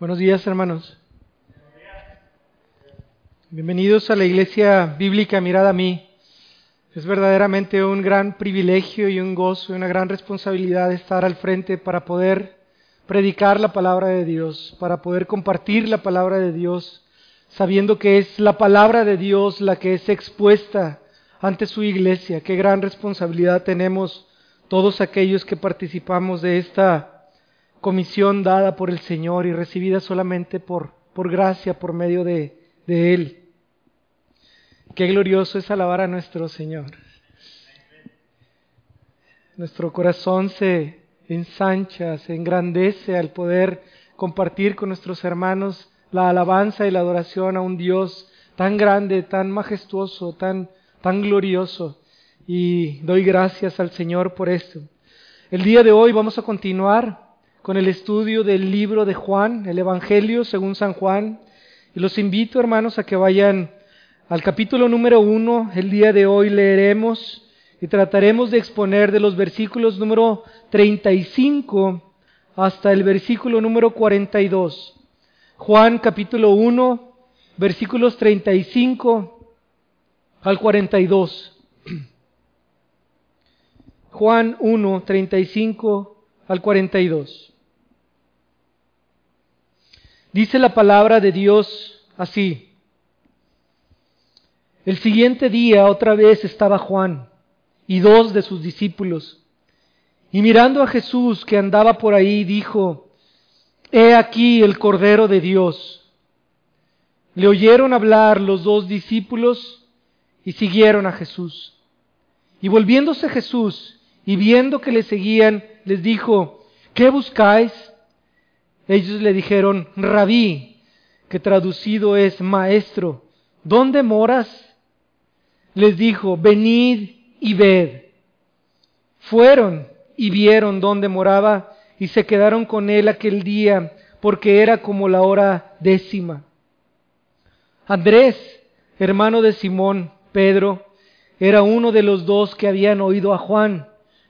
Buenos días, hermanos. Bienvenidos a la Iglesia Bíblica Mirada a mí. Es verdaderamente un gran privilegio y un gozo y una gran responsabilidad estar al frente para poder predicar la palabra de Dios, para poder compartir la palabra de Dios, sabiendo que es la palabra de Dios la que es expuesta ante su iglesia. Qué gran responsabilidad tenemos todos aquellos que participamos de esta comisión dada por el Señor y recibida solamente por, por gracia, por medio de, de Él. Qué glorioso es alabar a nuestro Señor. Nuestro corazón se ensancha, se engrandece al poder compartir con nuestros hermanos la alabanza y la adoración a un Dios tan grande, tan majestuoso, tan, tan glorioso. Y doy gracias al Señor por esto. El día de hoy vamos a continuar con el estudio del libro de Juan, el Evangelio según San Juan. Y los invito, hermanos, a que vayan al capítulo número uno. El día de hoy leeremos y trataremos de exponer de los versículos número 35 hasta el versículo número 42. Juan capítulo 1, versículos 35 al 42. Juan 1, 35 al 42. Dice la palabra de Dios así. El siguiente día otra vez estaba Juan y dos de sus discípulos. Y mirando a Jesús que andaba por ahí, dijo, He aquí el Cordero de Dios. Le oyeron hablar los dos discípulos y siguieron a Jesús. Y volviéndose Jesús y viendo que le seguían, les dijo, ¿qué buscáis? Ellos le dijeron, rabí, que traducido es maestro, ¿dónde moras? Les dijo, venid y ved. Fueron y vieron dónde moraba y se quedaron con él aquel día porque era como la hora décima. Andrés, hermano de Simón, Pedro, era uno de los dos que habían oído a Juan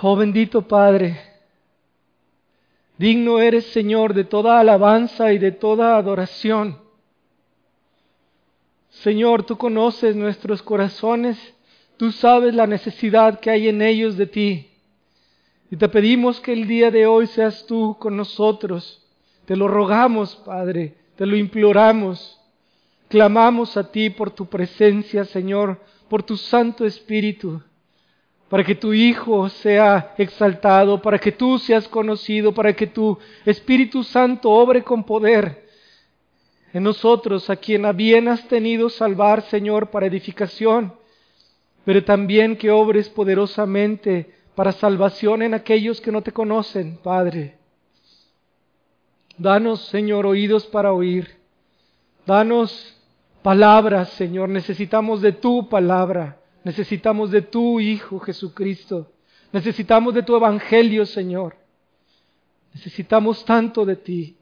Oh bendito Padre, Digno eres, Señor, de toda alabanza y de toda adoración. Señor, tú conoces nuestros corazones, tú sabes la necesidad que hay en ellos de ti. Y te pedimos que el día de hoy seas tú con nosotros. Te lo rogamos, Padre, te lo imploramos. Clamamos a ti por tu presencia, Señor, por tu Santo Espíritu para que tu Hijo sea exaltado, para que tú seas conocido, para que tu Espíritu Santo obre con poder en nosotros, a quien a bien has tenido salvar, Señor, para edificación, pero también que obres poderosamente para salvación en aquellos que no te conocen, Padre. Danos, Señor, oídos para oír. Danos palabras, Señor. Necesitamos de tu palabra. Necesitamos de tu Hijo Jesucristo. Necesitamos de tu Evangelio, Señor. Necesitamos tanto de ti.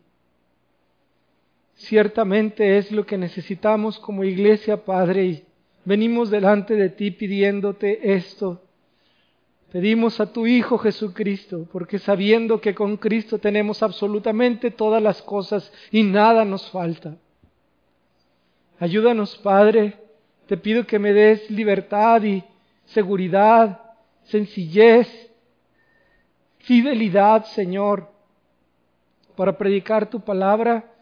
Ciertamente es lo que necesitamos como iglesia, Padre, y venimos delante de ti pidiéndote esto. Pedimos a tu Hijo Jesucristo, porque sabiendo que con Cristo tenemos absolutamente todas las cosas y nada nos falta. Ayúdanos, Padre, te pido que me des libertad y seguridad, sencillez, fidelidad, Señor, para predicar tu palabra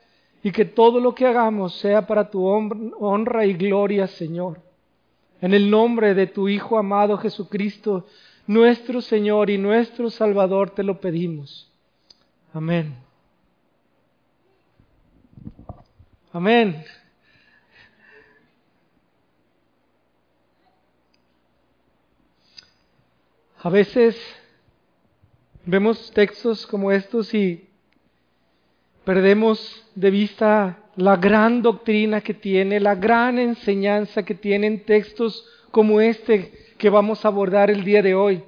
y que todo lo que hagamos sea para tu honra y gloria, Señor. En el nombre de tu Hijo amado Jesucristo, nuestro Señor y nuestro Salvador, te lo pedimos. Amén. Amén. A veces vemos textos como estos y perdemos de vista la gran doctrina que tiene, la gran enseñanza que tienen textos como este que vamos a abordar el día de hoy.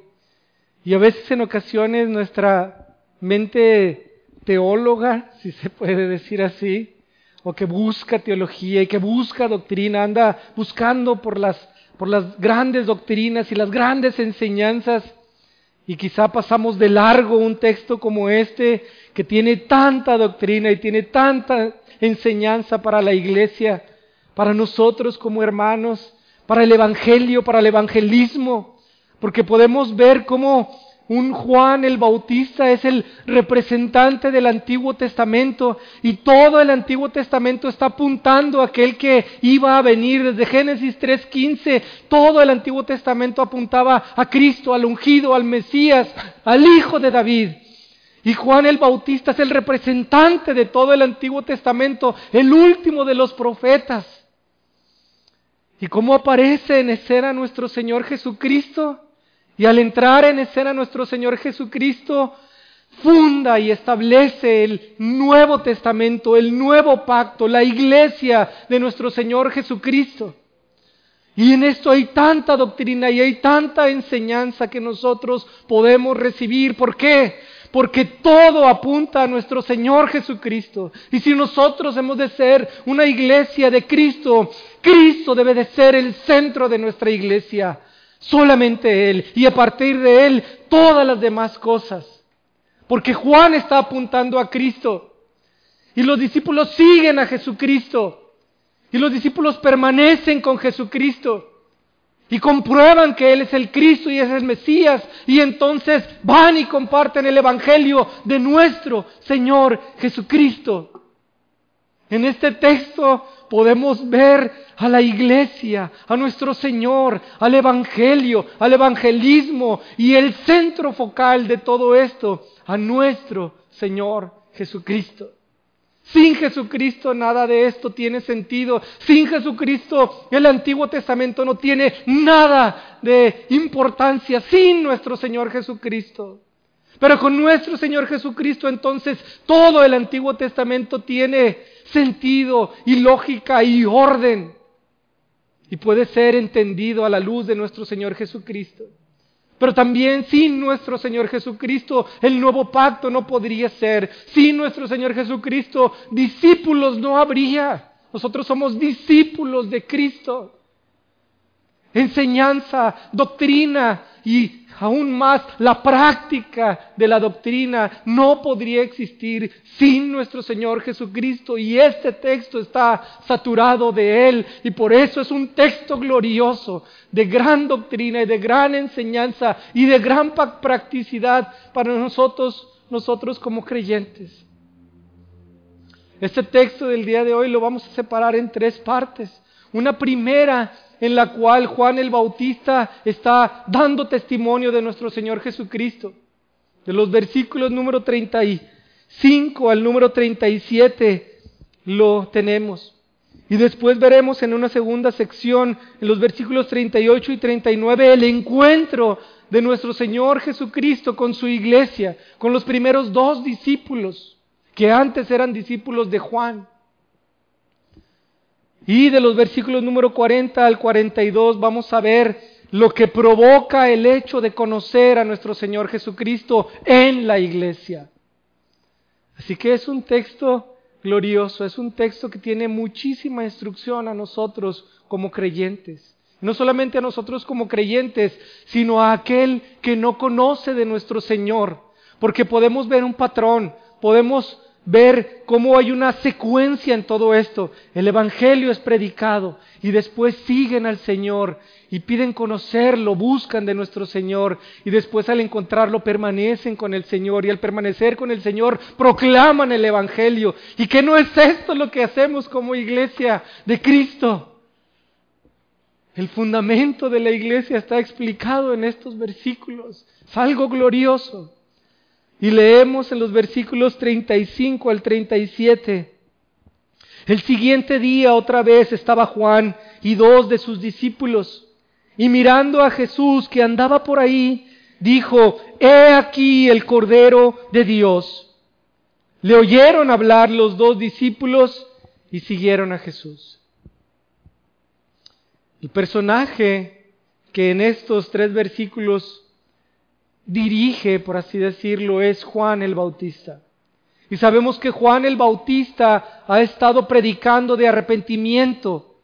Y a veces en ocasiones nuestra mente teóloga, si se puede decir así, o que busca teología y que busca doctrina, anda buscando por las, por las grandes doctrinas y las grandes enseñanzas, y quizá pasamos de largo un texto como este que tiene tanta doctrina y tiene tanta enseñanza para la iglesia, para nosotros como hermanos, para el Evangelio, para el evangelismo, porque podemos ver cómo un Juan el Bautista es el representante del Antiguo Testamento y todo el Antiguo Testamento está apuntando a aquel que iba a venir desde Génesis 3.15. Todo el Antiguo Testamento apuntaba a Cristo, al ungido, al Mesías, al Hijo de David. Y Juan el Bautista es el representante de todo el Antiguo Testamento, el último de los profetas. ¿Y cómo aparece en escena nuestro Señor Jesucristo? Y al entrar en escena nuestro Señor Jesucristo, funda y establece el Nuevo Testamento, el nuevo pacto, la iglesia de nuestro Señor Jesucristo. Y en esto hay tanta doctrina y hay tanta enseñanza que nosotros podemos recibir. ¿Por qué? Porque todo apunta a nuestro Señor Jesucristo. Y si nosotros hemos de ser una iglesia de Cristo, Cristo debe de ser el centro de nuestra iglesia. Solamente Él. Y a partir de Él, todas las demás cosas. Porque Juan está apuntando a Cristo. Y los discípulos siguen a Jesucristo. Y los discípulos permanecen con Jesucristo. Y comprueban que Él es el Cristo y es el Mesías. Y entonces van y comparten el Evangelio de nuestro Señor Jesucristo. En este texto podemos ver a la iglesia, a nuestro Señor, al Evangelio, al evangelismo y el centro focal de todo esto, a nuestro Señor Jesucristo. Sin Jesucristo nada de esto tiene sentido. Sin Jesucristo el Antiguo Testamento no tiene nada de importancia. Sin nuestro Señor Jesucristo. Pero con nuestro Señor Jesucristo entonces todo el Antiguo Testamento tiene sentido y lógica y orden. Y puede ser entendido a la luz de nuestro Señor Jesucristo. Pero también sin nuestro Señor Jesucristo el nuevo pacto no podría ser. Sin nuestro Señor Jesucristo discípulos no habría. Nosotros somos discípulos de Cristo. Enseñanza, doctrina y aún más la práctica de la doctrina no podría existir sin nuestro Señor Jesucristo y este texto está saturado de Él y por eso es un texto glorioso de gran doctrina y de gran enseñanza y de gran practicidad para nosotros, nosotros como creyentes. Este texto del día de hoy lo vamos a separar en tres partes. Una primera en la cual Juan el Bautista está dando testimonio de nuestro Señor Jesucristo. De los versículos número 35 al número 37 lo tenemos. Y después veremos en una segunda sección, en los versículos 38 y 39, el encuentro de nuestro Señor Jesucristo con su iglesia, con los primeros dos discípulos, que antes eran discípulos de Juan. Y de los versículos número 40 al 42 vamos a ver lo que provoca el hecho de conocer a nuestro Señor Jesucristo en la iglesia. Así que es un texto glorioso, es un texto que tiene muchísima instrucción a nosotros como creyentes. No solamente a nosotros como creyentes, sino a aquel que no conoce de nuestro Señor, porque podemos ver un patrón, podemos ver cómo hay una secuencia en todo esto. El Evangelio es predicado y después siguen al Señor y piden conocerlo, buscan de nuestro Señor y después al encontrarlo permanecen con el Señor y al permanecer con el Señor proclaman el Evangelio. ¿Y que no es esto lo que hacemos como iglesia de Cristo? El fundamento de la iglesia está explicado en estos versículos. Es algo glorioso. Y leemos en los versículos 35 al 37. El siguiente día otra vez estaba Juan y dos de sus discípulos. Y mirando a Jesús que andaba por ahí, dijo, He aquí el Cordero de Dios. Le oyeron hablar los dos discípulos y siguieron a Jesús. El personaje que en estos tres versículos dirige, por así decirlo, es Juan el Bautista. Y sabemos que Juan el Bautista ha estado predicando de arrepentimiento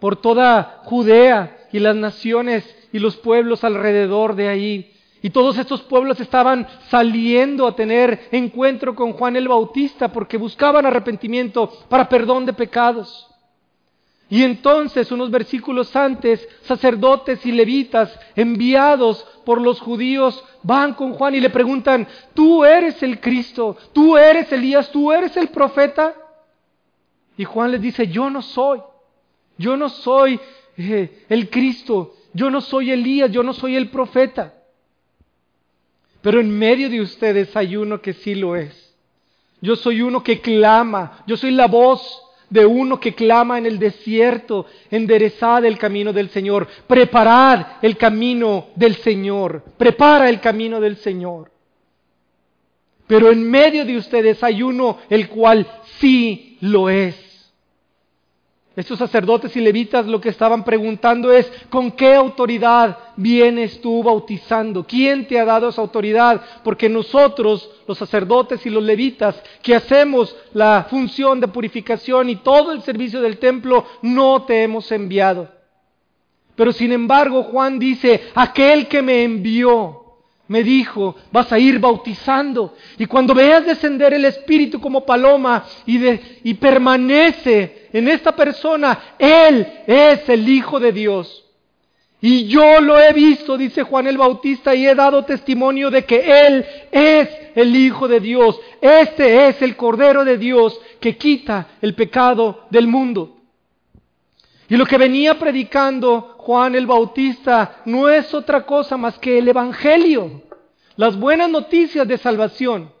por toda Judea y las naciones y los pueblos alrededor de ahí. Y todos estos pueblos estaban saliendo a tener encuentro con Juan el Bautista porque buscaban arrepentimiento para perdón de pecados. Y entonces, unos versículos antes, sacerdotes y levitas enviados por los judíos van con Juan y le preguntan, ¿tú eres el Cristo? ¿Tú eres Elías? ¿Tú eres el profeta? Y Juan les dice, yo no soy. Yo no soy eh, el Cristo. Yo no soy Elías. Yo no soy el profeta. Pero en medio de ustedes hay uno que sí lo es. Yo soy uno que clama. Yo soy la voz de uno que clama en el desierto, enderezad el camino del Señor, preparad el camino del Señor, prepara el camino del Señor. Pero en medio de ustedes hay uno el cual sí lo es. Estos sacerdotes y levitas lo que estaban preguntando es, ¿con qué autoridad vienes tú bautizando? ¿Quién te ha dado esa autoridad? Porque nosotros, los sacerdotes y los levitas, que hacemos la función de purificación y todo el servicio del templo, no te hemos enviado. Pero sin embargo, Juan dice, aquel que me envió, me dijo, vas a ir bautizando. Y cuando veas descender el Espíritu como paloma y, y permanece en esta persona, Él es el Hijo de Dios. Y yo lo he visto, dice Juan el Bautista, y he dado testimonio de que Él es el Hijo de Dios. Este es el Cordero de Dios que quita el pecado del mundo. Y lo que venía predicando Juan el Bautista no es otra cosa más que el Evangelio, las buenas noticias de salvación.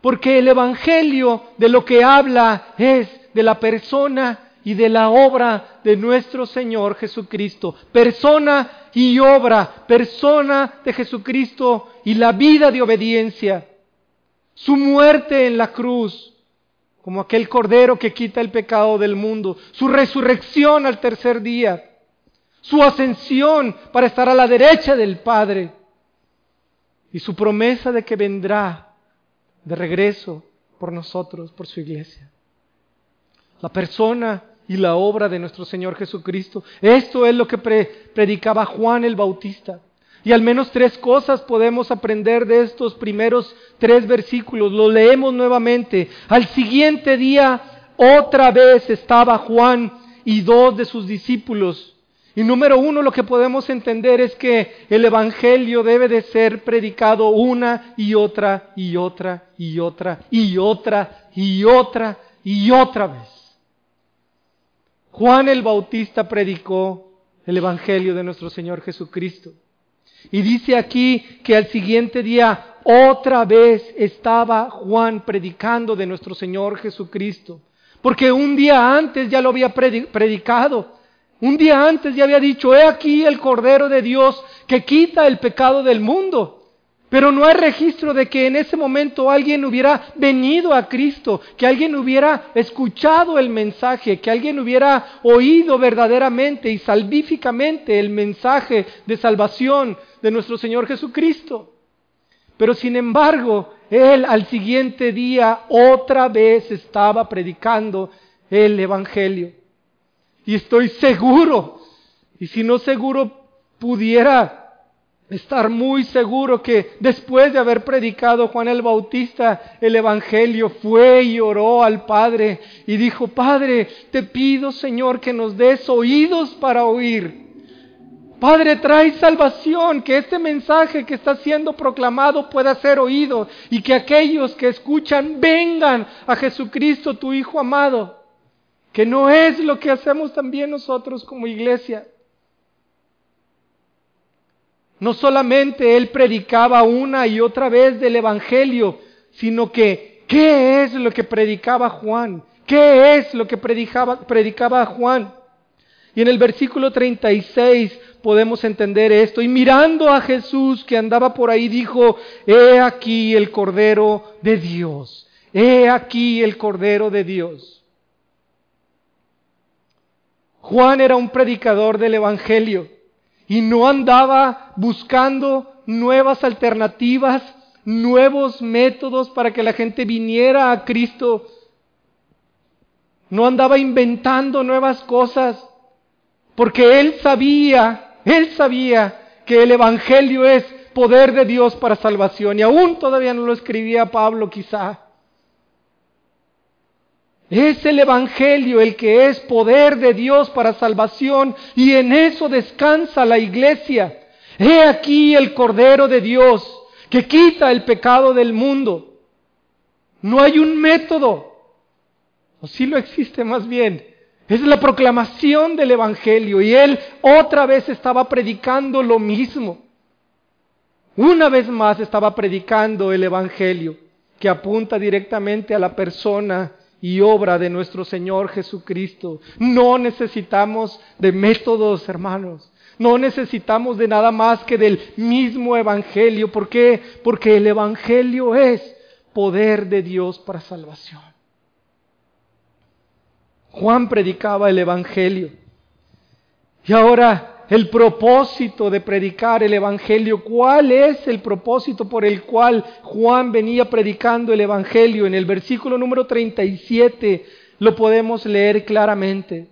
Porque el Evangelio de lo que habla es de la persona y de la obra de nuestro Señor Jesucristo. Persona y obra, persona de Jesucristo y la vida de obediencia. Su muerte en la cruz, como aquel cordero que quita el pecado del mundo, su resurrección al tercer día, su ascensión para estar a la derecha del Padre y su promesa de que vendrá de regreso por nosotros, por su iglesia. La persona y la obra de nuestro Señor Jesucristo. Esto es lo que predicaba Juan el Bautista. Y al menos tres cosas podemos aprender de estos primeros tres versículos. Lo leemos nuevamente. Al siguiente día, otra vez estaba Juan y dos de sus discípulos. Y número uno, lo que podemos entender es que el Evangelio debe de ser predicado una y otra y otra y otra y otra y otra y otra vez. Juan el Bautista predicó el Evangelio de nuestro Señor Jesucristo. Y dice aquí que al siguiente día otra vez estaba Juan predicando de nuestro Señor Jesucristo. Porque un día antes ya lo había predicado. Un día antes ya había dicho, he aquí el Cordero de Dios que quita el pecado del mundo. Pero no hay registro de que en ese momento alguien hubiera venido a Cristo, que alguien hubiera escuchado el mensaje, que alguien hubiera oído verdaderamente y salvíficamente el mensaje de salvación de nuestro Señor Jesucristo. Pero sin embargo, Él al siguiente día otra vez estaba predicando el Evangelio. Y estoy seguro, y si no seguro, pudiera estar muy seguro que después de haber predicado Juan el Bautista el Evangelio, fue y oró al Padre y dijo, Padre, te pido Señor que nos des oídos para oír. Padre, trae salvación, que este mensaje que está siendo proclamado pueda ser oído y que aquellos que escuchan vengan a Jesucristo, tu Hijo amado, que no es lo que hacemos también nosotros como iglesia. No solamente él predicaba una y otra vez del Evangelio, sino que, ¿qué es lo que predicaba Juan? ¿Qué es lo que predicaba, predicaba Juan? Y en el versículo 36 podemos entender esto. Y mirando a Jesús que andaba por ahí, dijo, he aquí el Cordero de Dios. he aquí el Cordero de Dios. Juan era un predicador del Evangelio y no andaba buscando nuevas alternativas, nuevos métodos para que la gente viniera a Cristo. No andaba inventando nuevas cosas, porque él sabía, él sabía que el Evangelio es poder de Dios para salvación y aún todavía no lo escribía Pablo quizá. Es el Evangelio el que es poder de Dios para salvación y en eso descansa la iglesia. He aquí el Cordero de Dios que quita el pecado del mundo. No hay un método, o si lo existe más bien. Es la proclamación del Evangelio y él otra vez estaba predicando lo mismo. Una vez más estaba predicando el Evangelio que apunta directamente a la persona y obra de nuestro Señor Jesucristo. No necesitamos de métodos, hermanos. No necesitamos de nada más que del mismo Evangelio. ¿Por qué? Porque el Evangelio es poder de Dios para salvación. Juan predicaba el Evangelio. Y ahora el propósito de predicar el Evangelio. ¿Cuál es el propósito por el cual Juan venía predicando el Evangelio? En el versículo número 37 lo podemos leer claramente.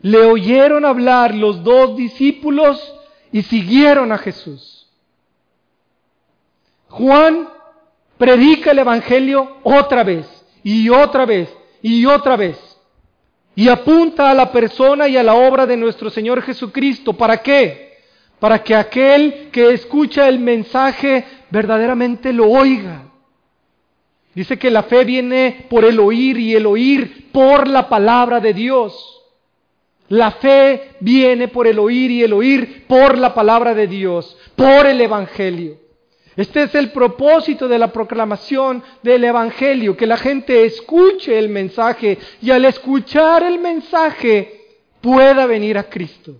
Le oyeron hablar los dos discípulos y siguieron a Jesús. Juan predica el Evangelio otra vez y otra vez y otra vez. Y apunta a la persona y a la obra de nuestro Señor Jesucristo. ¿Para qué? Para que aquel que escucha el mensaje verdaderamente lo oiga. Dice que la fe viene por el oír y el oír por la palabra de Dios. La fe viene por el oír y el oír por la palabra de Dios, por el Evangelio. Este es el propósito de la proclamación del Evangelio, que la gente escuche el mensaje y al escuchar el mensaje pueda venir a Cristo.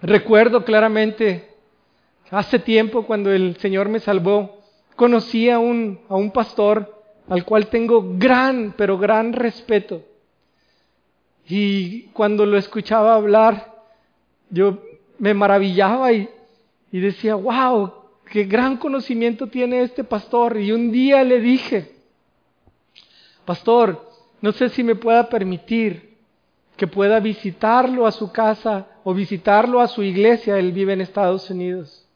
Recuerdo claramente, hace tiempo cuando el Señor me salvó, conocí a un, a un pastor al cual tengo gran, pero gran respeto. Y cuando lo escuchaba hablar, yo me maravillaba y y decía, wow, qué gran conocimiento tiene este pastor. Y un día le dije, pastor, no sé si me pueda permitir que pueda visitarlo a su casa o visitarlo a su iglesia, él vive en Estados Unidos,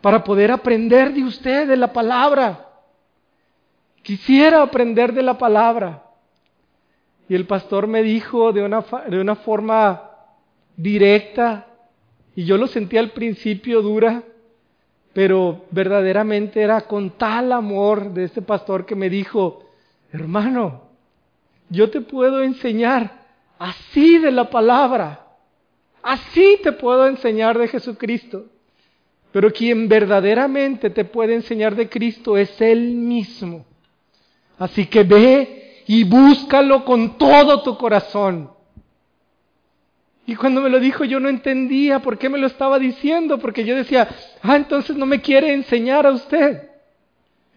para poder aprender de usted, de la palabra. Quisiera aprender de la palabra. Y el pastor me dijo de una, de una forma directa, y yo lo sentí al principio dura, pero verdaderamente era con tal amor de este pastor que me dijo, hermano, yo te puedo enseñar así de la palabra, así te puedo enseñar de Jesucristo. Pero quien verdaderamente te puede enseñar de Cristo es Él mismo. Así que ve y búscalo con todo tu corazón. Y cuando me lo dijo yo no entendía por qué me lo estaba diciendo, porque yo decía, ah, entonces no me quiere enseñar a usted.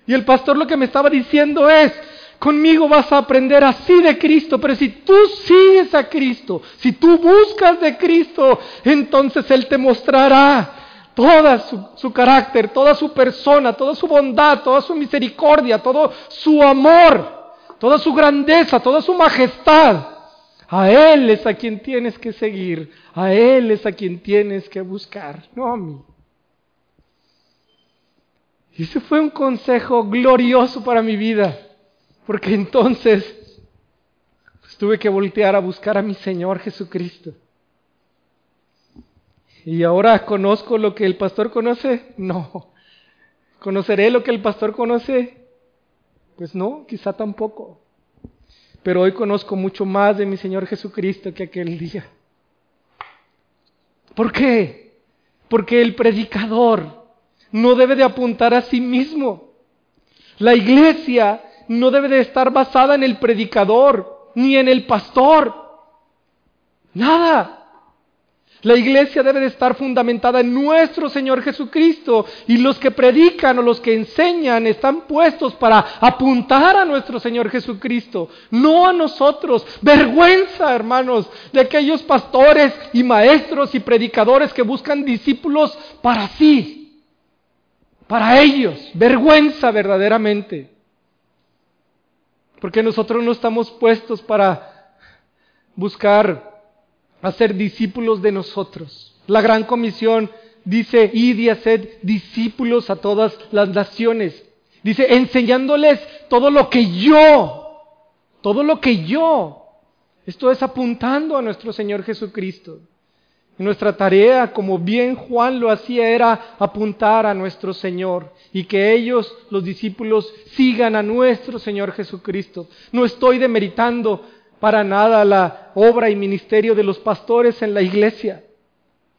Y el pastor lo que me estaba diciendo es, conmigo vas a aprender así de Cristo, pero si tú sigues a Cristo, si tú buscas de Cristo, entonces Él te mostrará toda su, su, carácter, toda su persona, toda su bondad, toda su misericordia, todo su amor, toda su grandeza, toda su majestad. A Él es a quien tienes que seguir, a Él es a quien tienes que buscar, no a mí. Y ese fue un consejo glorioso para mi vida, porque entonces pues, tuve que voltear a buscar a mi Señor Jesucristo. ¿Y ahora conozco lo que el pastor conoce? No. ¿Conoceré lo que el pastor conoce? Pues no, quizá tampoco. Pero hoy conozco mucho más de mi Señor Jesucristo que aquel día. ¿Por qué? Porque el predicador no debe de apuntar a sí mismo. La iglesia no debe de estar basada en el predicador ni en el pastor. Nada. La iglesia debe de estar fundamentada en nuestro Señor Jesucristo y los que predican o los que enseñan están puestos para apuntar a nuestro Señor Jesucristo, no a nosotros. Vergüenza, hermanos, de aquellos pastores y maestros y predicadores que buscan discípulos para sí, para ellos. Vergüenza verdaderamente. Porque nosotros no estamos puestos para buscar hacer discípulos de nosotros. La gran comisión dice, id y haced discípulos a todas las naciones. Dice, enseñándoles todo lo que yo, todo lo que yo. Esto es apuntando a nuestro Señor Jesucristo. Nuestra tarea, como bien Juan lo hacía, era apuntar a nuestro Señor y que ellos, los discípulos, sigan a nuestro Señor Jesucristo. No estoy demeritando para nada la obra y ministerio de los pastores en la iglesia,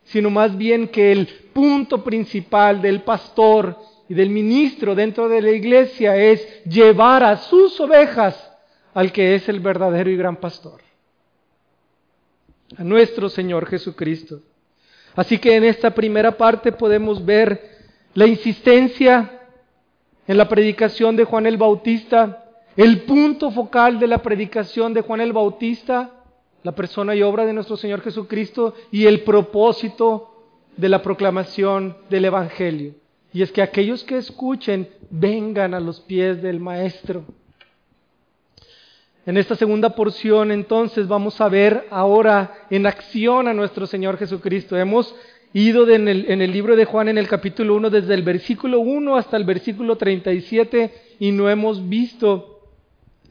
sino más bien que el punto principal del pastor y del ministro dentro de la iglesia es llevar a sus ovejas al que es el verdadero y gran pastor, a nuestro Señor Jesucristo. Así que en esta primera parte podemos ver la insistencia en la predicación de Juan el Bautista el punto focal de la predicación de Juan el Bautista, la persona y obra de nuestro Señor Jesucristo y el propósito de la proclamación del Evangelio. Y es que aquellos que escuchen vengan a los pies del Maestro. En esta segunda porción entonces vamos a ver ahora en acción a nuestro Señor Jesucristo. Hemos ido en, el, en el libro de Juan en el capítulo 1 desde el versículo 1 hasta el versículo 37 y no hemos visto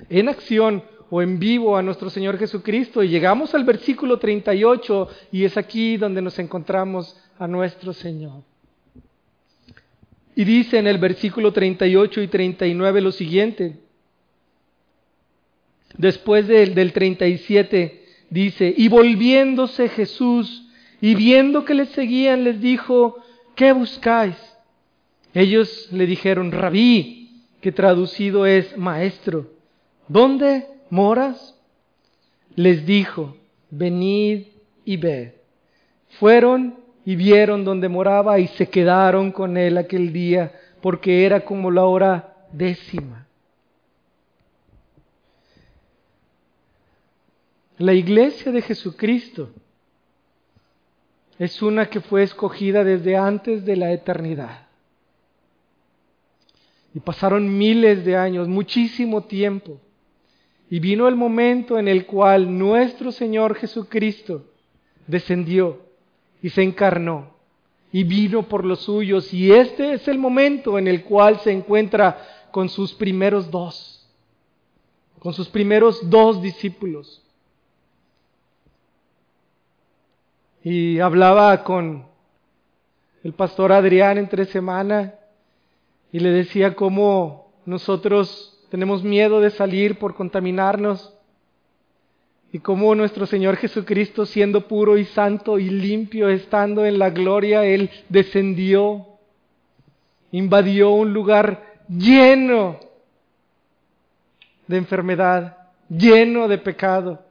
en acción o en vivo a nuestro Señor Jesucristo. Y llegamos al versículo 38 y es aquí donde nos encontramos a nuestro Señor. Y dice en el versículo 38 y 39 lo siguiente. Después del, del 37 dice, y volviéndose Jesús y viendo que les seguían, les dijo, ¿qué buscáis? Ellos le dijeron, rabí, que traducido es maestro. ¿Dónde moras? Les dijo, venid y ved. Fueron y vieron donde moraba y se quedaron con él aquel día, porque era como la hora décima. La iglesia de Jesucristo es una que fue escogida desde antes de la eternidad. Y pasaron miles de años, muchísimo tiempo y vino el momento en el cual nuestro Señor Jesucristo descendió y se encarnó y vino por los suyos. Y este es el momento en el cual se encuentra con sus primeros dos, con sus primeros dos discípulos. Y hablaba con el pastor Adrián entre semana y le decía cómo nosotros tenemos miedo de salir por contaminarnos. Y como nuestro Señor Jesucristo, siendo puro y santo y limpio, estando en la gloria, Él descendió, invadió un lugar lleno de enfermedad, lleno de pecado,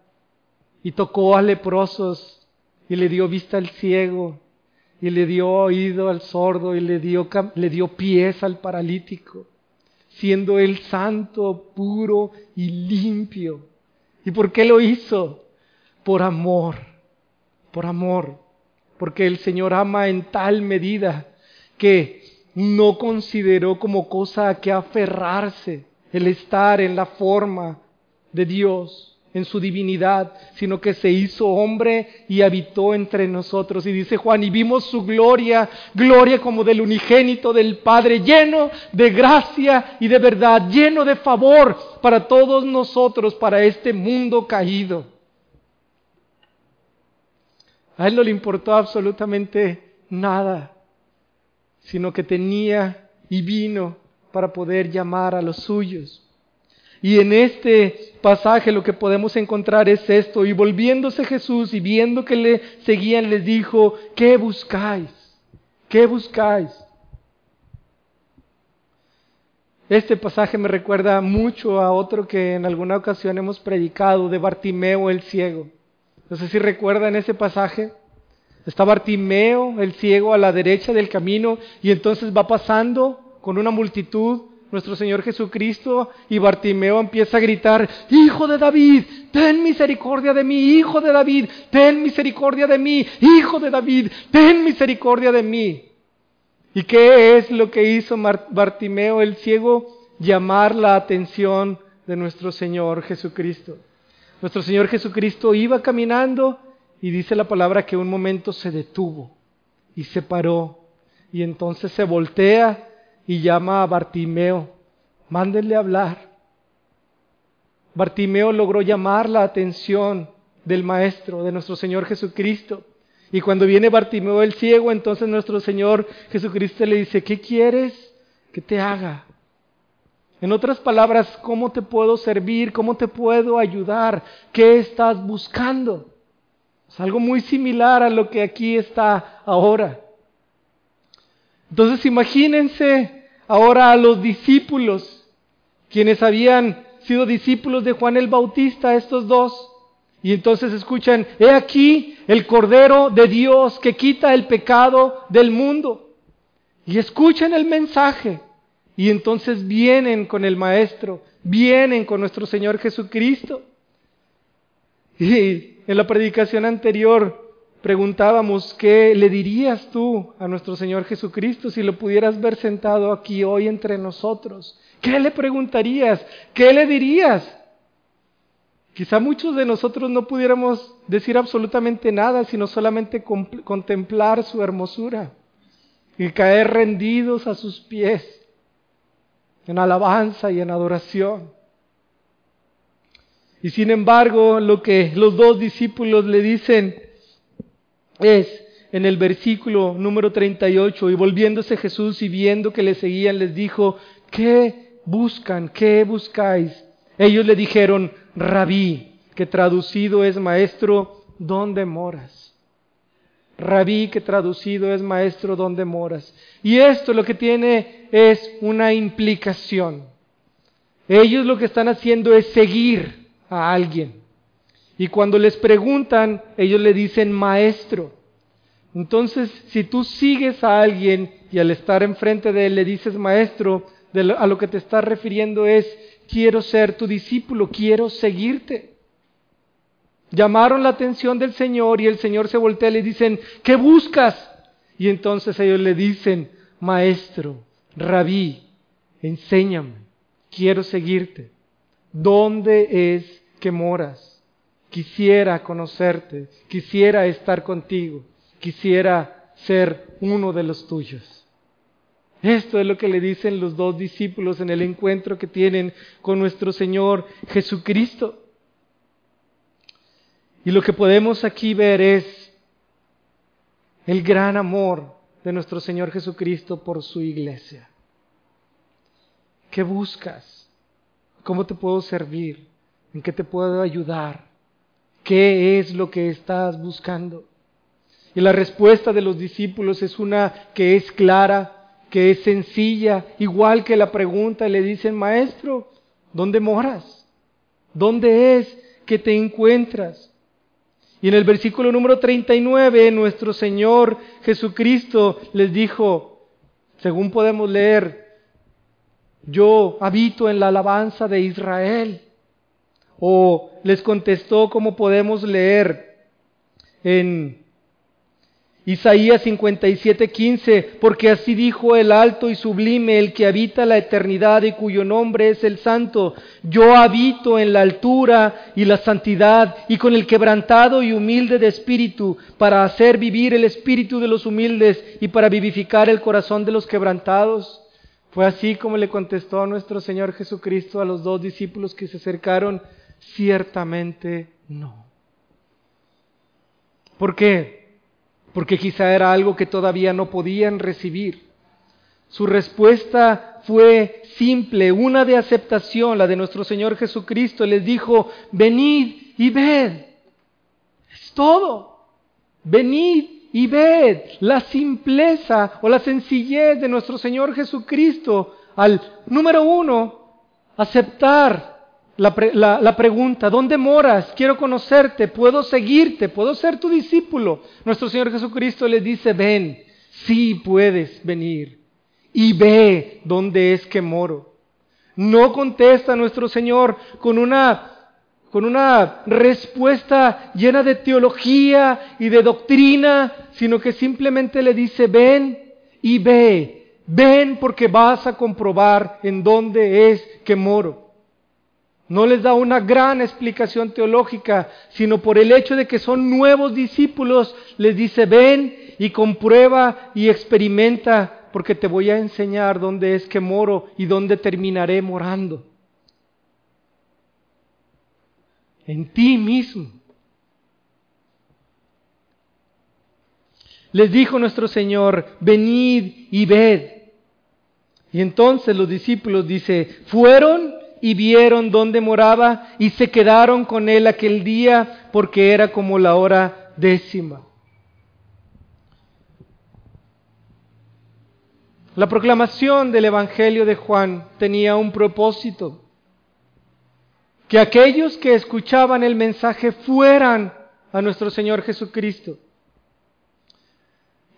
y tocó a leprosos, y le dio vista al ciego, y le dio oído al sordo, y le dio, le dio pies al paralítico siendo Él santo, puro y limpio. ¿Y por qué lo hizo? Por amor, por amor, porque el Señor ama en tal medida que no consideró como cosa a que aferrarse el estar en la forma de Dios en su divinidad, sino que se hizo hombre y habitó entre nosotros. Y dice Juan, y vimos su gloria, gloria como del unigénito del Padre, lleno de gracia y de verdad, lleno de favor para todos nosotros, para este mundo caído. A él no le importó absolutamente nada, sino que tenía y vino para poder llamar a los suyos. Y en este pasaje lo que podemos encontrar es esto. Y volviéndose Jesús y viendo que le seguían, les dijo, ¿qué buscáis? ¿Qué buscáis? Este pasaje me recuerda mucho a otro que en alguna ocasión hemos predicado, de Bartimeo el ciego. No sé si recuerdan ese pasaje. Está Bartimeo, el ciego, a la derecha del camino, y entonces va pasando con una multitud nuestro Señor Jesucristo y Bartimeo empieza a gritar, Hijo de David, ten misericordia de mí, Hijo de David, ten misericordia de mí, Hijo de David, ten misericordia de mí. ¿Y qué es lo que hizo Bartimeo el ciego? Llamar la atención de nuestro Señor Jesucristo. Nuestro Señor Jesucristo iba caminando y dice la palabra que un momento se detuvo y se paró y entonces se voltea y llama a Bartimeo, mándenle hablar. Bartimeo logró llamar la atención del Maestro, de nuestro Señor Jesucristo. Y cuando viene Bartimeo el ciego, entonces nuestro Señor Jesucristo le dice, ¿qué quieres que te haga? En otras palabras, ¿cómo te puedo servir? ¿Cómo te puedo ayudar? ¿Qué estás buscando? Es algo muy similar a lo que aquí está ahora. Entonces imagínense ahora a los discípulos, quienes habían sido discípulos de Juan el Bautista, estos dos, y entonces escuchan, he aquí el Cordero de Dios que quita el pecado del mundo. Y escuchan el mensaje. Y entonces vienen con el Maestro, vienen con nuestro Señor Jesucristo. Y en la predicación anterior preguntábamos, ¿qué le dirías tú a nuestro Señor Jesucristo si lo pudieras ver sentado aquí hoy entre nosotros? ¿Qué le preguntarías? ¿Qué le dirías? Quizá muchos de nosotros no pudiéramos decir absolutamente nada, sino solamente contemplar su hermosura y caer rendidos a sus pies en alabanza y en adoración. Y sin embargo, lo que los dos discípulos le dicen es en el versículo número 38, y volviéndose Jesús y viendo que le seguían, les dijo, ¿qué buscan? ¿Qué buscáis? Ellos le dijeron, rabí, que traducido es maestro, ¿dónde moras? Rabí, que traducido es maestro, ¿dónde moras? Y esto lo que tiene es una implicación. Ellos lo que están haciendo es seguir a alguien. Y cuando les preguntan, ellos le dicen maestro. Entonces, si tú sigues a alguien y al estar enfrente de él le dices maestro, a lo que te estás refiriendo es, quiero ser tu discípulo, quiero seguirte. Llamaron la atención del Señor y el Señor se voltea y le dicen, ¿qué buscas? Y entonces ellos le dicen, maestro, rabí, enséñame, quiero seguirte. ¿Dónde es que moras? Quisiera conocerte, quisiera estar contigo, quisiera ser uno de los tuyos. Esto es lo que le dicen los dos discípulos en el encuentro que tienen con nuestro Señor Jesucristo. Y lo que podemos aquí ver es el gran amor de nuestro Señor Jesucristo por su iglesia. ¿Qué buscas? ¿Cómo te puedo servir? ¿En qué te puedo ayudar? ¿Qué es lo que estás buscando? Y la respuesta de los discípulos es una que es clara, que es sencilla, igual que la pregunta, le dicen, maestro, ¿dónde moras? ¿Dónde es que te encuentras? Y en el versículo número 39, nuestro Señor Jesucristo les dijo, según podemos leer, yo habito en la alabanza de Israel. O les contestó como podemos leer en Isaías 57:15, porque así dijo el alto y sublime, el que habita la eternidad y cuyo nombre es el santo. Yo habito en la altura y la santidad y con el quebrantado y humilde de espíritu, para hacer vivir el espíritu de los humildes y para vivificar el corazón de los quebrantados. Fue así como le contestó nuestro Señor Jesucristo a los dos discípulos que se acercaron Ciertamente no. ¿Por qué? Porque quizá era algo que todavía no podían recibir. Su respuesta fue simple, una de aceptación, la de nuestro Señor Jesucristo. Les dijo, venid y ved. Es todo. Venid y ved la simpleza o la sencillez de nuestro Señor Jesucristo al, número uno, aceptar la, pregunta, ¿dónde moras? Quiero conocerte, puedo seguirte, puedo ser tu discípulo. Nuestro Señor Jesucristo les dice, ven, sí puedes venir y ve dónde es que moro. No contesta nuestro Señor con una, con una respuesta llena de teología y de doctrina, sino que simplemente le dice, ven y ve, ven porque vas a comprobar en dónde es que moro. No les da una gran explicación teológica, sino por el hecho de que son nuevos discípulos, les dice, ven y comprueba y experimenta, porque te voy a enseñar dónde es que moro y dónde terminaré morando. En ti mismo. Les dijo nuestro Señor, venid y ved. Y entonces los discípulos, dice, fueron y vieron dónde moraba y se quedaron con él aquel día porque era como la hora décima. La proclamación del Evangelio de Juan tenía un propósito, que aquellos que escuchaban el mensaje fueran a nuestro Señor Jesucristo.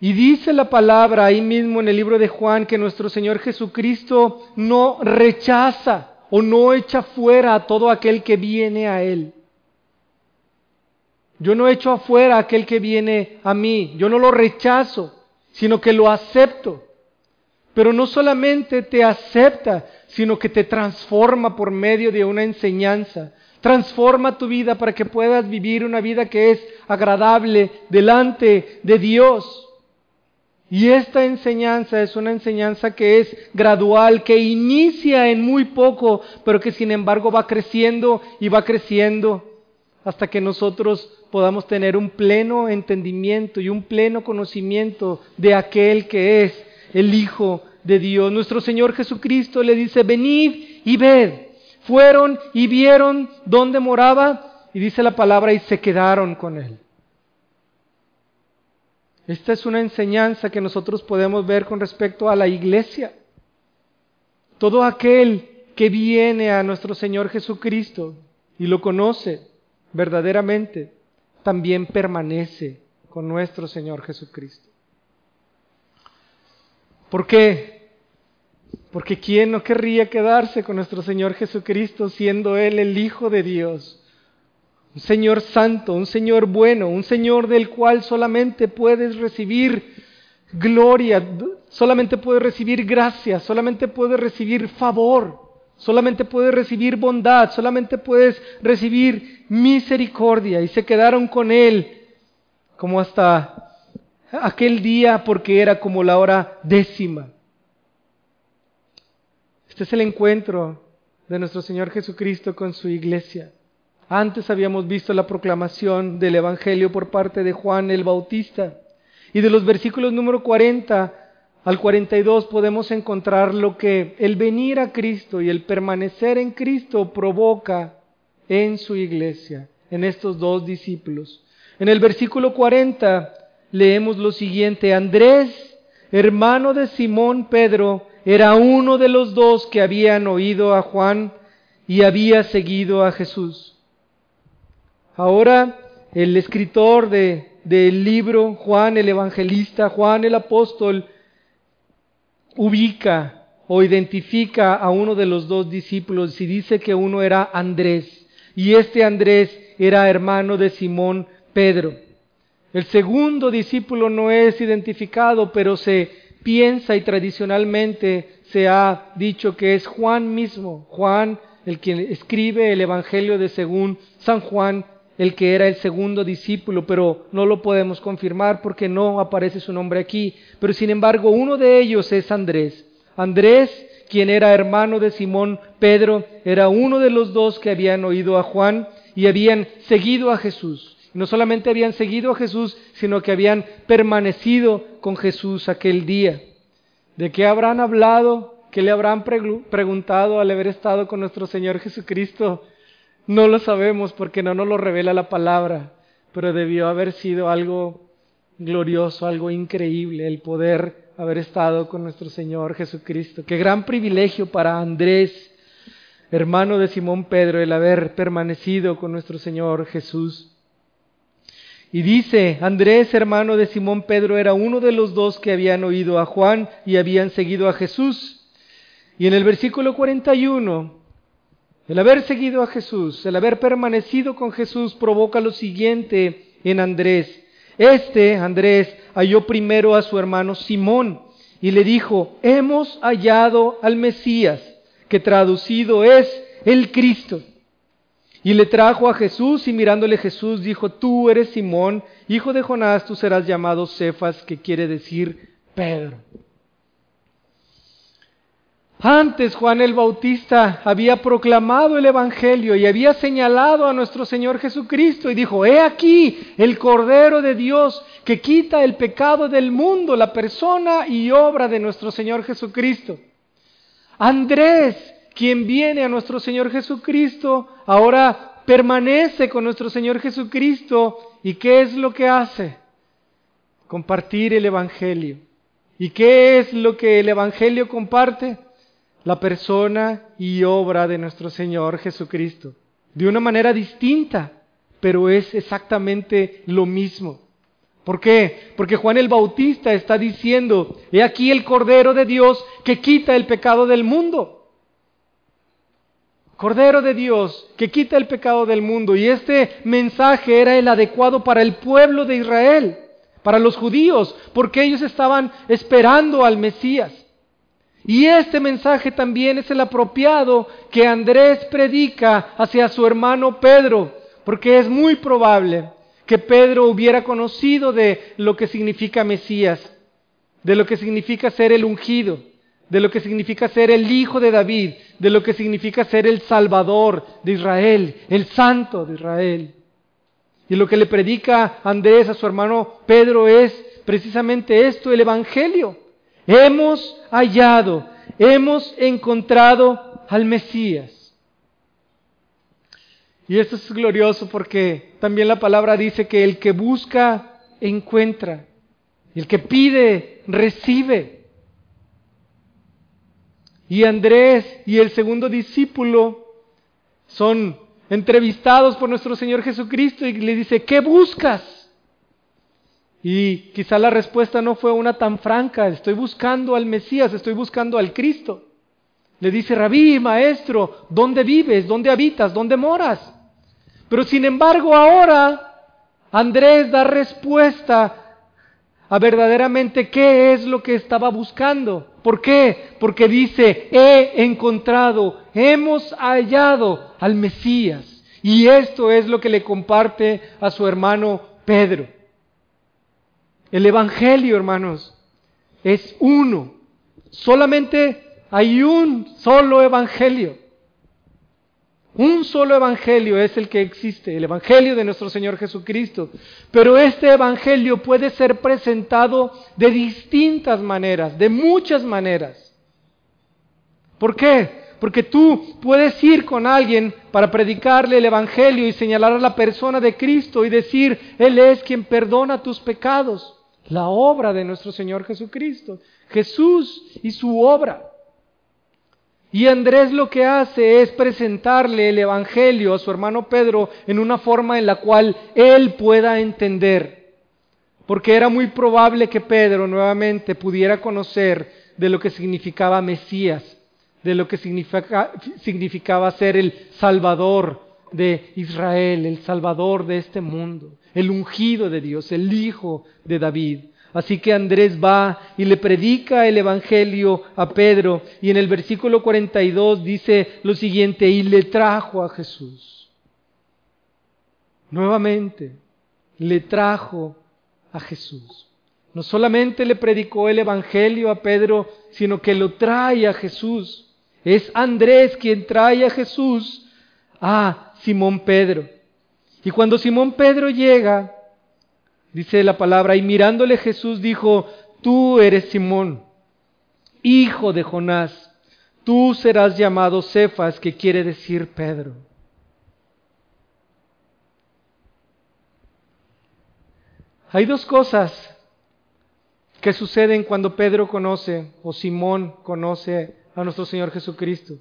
Y dice la palabra ahí mismo en el libro de Juan que nuestro Señor Jesucristo no rechaza o no echa fuera a todo aquel que viene a Él. Yo no echo afuera a aquel que viene a mí, yo no lo rechazo, sino que lo acepto. Pero no solamente te acepta, sino que te transforma por medio de una enseñanza. Transforma tu vida para que puedas vivir una vida que es agradable delante de Dios. Y esta enseñanza es una enseñanza que es gradual, que inicia en muy poco, pero que sin embargo va creciendo y va creciendo hasta que nosotros podamos tener un pleno entendimiento y un pleno conocimiento de aquel que es el Hijo de Dios. Nuestro Señor Jesucristo le dice, venid y ved. Fueron y vieron dónde moraba y dice la palabra y se quedaron con él. Esta es una enseñanza que nosotros podemos ver con respecto a la iglesia. Todo aquel que viene a nuestro Señor Jesucristo y lo conoce verdaderamente, también permanece con nuestro Señor Jesucristo. ¿Por qué? Porque ¿quién no querría quedarse con nuestro Señor Jesucristo siendo Él el Hijo de Dios? Un Señor santo, un Señor bueno, un Señor del cual solamente puedes recibir gloria, solamente puedes recibir gracia, solamente puedes recibir favor, solamente puedes recibir bondad, solamente puedes recibir misericordia. Y se quedaron con Él como hasta aquel día porque era como la hora décima. Este es el encuentro de nuestro Señor Jesucristo con su iglesia. Antes habíamos visto la proclamación del Evangelio por parte de Juan el Bautista. Y de los versículos número 40 al 42 podemos encontrar lo que el venir a Cristo y el permanecer en Cristo provoca en su iglesia, en estos dos discípulos. En el versículo 40 leemos lo siguiente, Andrés, hermano de Simón Pedro, era uno de los dos que habían oído a Juan y había seguido a Jesús. Ahora el escritor del libro, Juan el Evangelista, Juan el Apóstol, ubica o identifica a uno de los dos discípulos y dice que uno era Andrés y este Andrés era hermano de Simón Pedro. El segundo discípulo no es identificado, pero se piensa y tradicionalmente se ha dicho que es Juan mismo, Juan el quien escribe el Evangelio de según San Juan el que era el segundo discípulo, pero no lo podemos confirmar porque no aparece su nombre aquí. Pero sin embargo, uno de ellos es Andrés. Andrés, quien era hermano de Simón Pedro, era uno de los dos que habían oído a Juan y habían seguido a Jesús. no solamente habían seguido a Jesús, sino que habían permanecido con Jesús aquel día. ¿De qué habrán hablado? ¿Qué le habrán preguntado al haber estado con nuestro Señor Jesucristo? No lo sabemos porque no nos lo revela la palabra, pero debió haber sido algo glorioso, algo increíble el poder haber estado con nuestro Señor Jesucristo. Qué gran privilegio para Andrés hermano de Simón Pedro, el haber permanecido con nuestro Señor Jesús. Y dice, Andrés, hermano de Simón Pedro, era uno de los dos que habían oído a Juan y habían seguido a Jesús. Y en el versículo 41, el haber seguido a Jesús, el haber permanecido con Jesús provoca lo siguiente en Andrés. Este, Andrés, halló primero a su hermano Simón y le dijo, hemos hallado al Mesías, que traducido es el Cristo. Y le trajo a Jesús y mirándole Jesús dijo, tú eres Simón, hijo de Jonás, tú serás llamado Cefas, que quiere decir Pedro. Antes Juan el Bautista había proclamado el Evangelio y había señalado a nuestro Señor Jesucristo y dijo, he aquí el Cordero de Dios que quita el pecado del mundo, la persona y obra de nuestro Señor Jesucristo. Andrés, quien viene a nuestro Señor Jesucristo, ahora permanece con nuestro Señor Jesucristo y ¿qué es lo que hace? Compartir el Evangelio. ¿Y qué es lo que el Evangelio comparte? La persona y obra de nuestro Señor Jesucristo. De una manera distinta, pero es exactamente lo mismo. ¿Por qué? Porque Juan el Bautista está diciendo, he aquí el Cordero de Dios que quita el pecado del mundo. Cordero de Dios que quita el pecado del mundo. Y este mensaje era el adecuado para el pueblo de Israel, para los judíos, porque ellos estaban esperando al Mesías. Y este mensaje también es el apropiado que Andrés predica hacia su hermano Pedro, porque es muy probable que Pedro hubiera conocido de lo que significa Mesías, de lo que significa ser el ungido, de lo que significa ser el hijo de David, de lo que significa ser el salvador de Israel, el santo de Israel. Y lo que le predica Andrés a su hermano Pedro es precisamente esto, el Evangelio. Hemos hallado, hemos encontrado al Mesías. Y esto es glorioso porque también la palabra dice que el que busca, encuentra. El que pide, recibe. Y Andrés y el segundo discípulo son entrevistados por nuestro Señor Jesucristo y le dice, ¿qué buscas? Y quizá la respuesta no fue una tan franca, estoy buscando al Mesías, estoy buscando al Cristo. Le dice, rabí, maestro, ¿dónde vives? ¿Dónde habitas? ¿Dónde moras? Pero sin embargo ahora Andrés da respuesta a verdaderamente qué es lo que estaba buscando. ¿Por qué? Porque dice, he encontrado, hemos hallado al Mesías. Y esto es lo que le comparte a su hermano Pedro. El Evangelio, hermanos, es uno. Solamente hay un solo Evangelio. Un solo Evangelio es el que existe, el Evangelio de nuestro Señor Jesucristo. Pero este Evangelio puede ser presentado de distintas maneras, de muchas maneras. ¿Por qué? Porque tú puedes ir con alguien para predicarle el Evangelio y señalar a la persona de Cristo y decir, Él es quien perdona tus pecados la obra de nuestro Señor Jesucristo, Jesús y su obra. Y Andrés lo que hace es presentarle el Evangelio a su hermano Pedro en una forma en la cual él pueda entender. Porque era muy probable que Pedro nuevamente pudiera conocer de lo que significaba Mesías, de lo que significaba ser el Salvador de Israel, el Salvador de este mundo el ungido de Dios, el hijo de David. Así que Andrés va y le predica el Evangelio a Pedro y en el versículo 42 dice lo siguiente, y le trajo a Jesús. Nuevamente, le trajo a Jesús. No solamente le predicó el Evangelio a Pedro, sino que lo trae a Jesús. Es Andrés quien trae a Jesús a Simón Pedro. Y cuando Simón Pedro llega, dice la palabra, y mirándole Jesús dijo, tú eres Simón, hijo de Jonás, tú serás llamado Cefas, que quiere decir Pedro. Hay dos cosas que suceden cuando Pedro conoce o Simón conoce a nuestro Señor Jesucristo.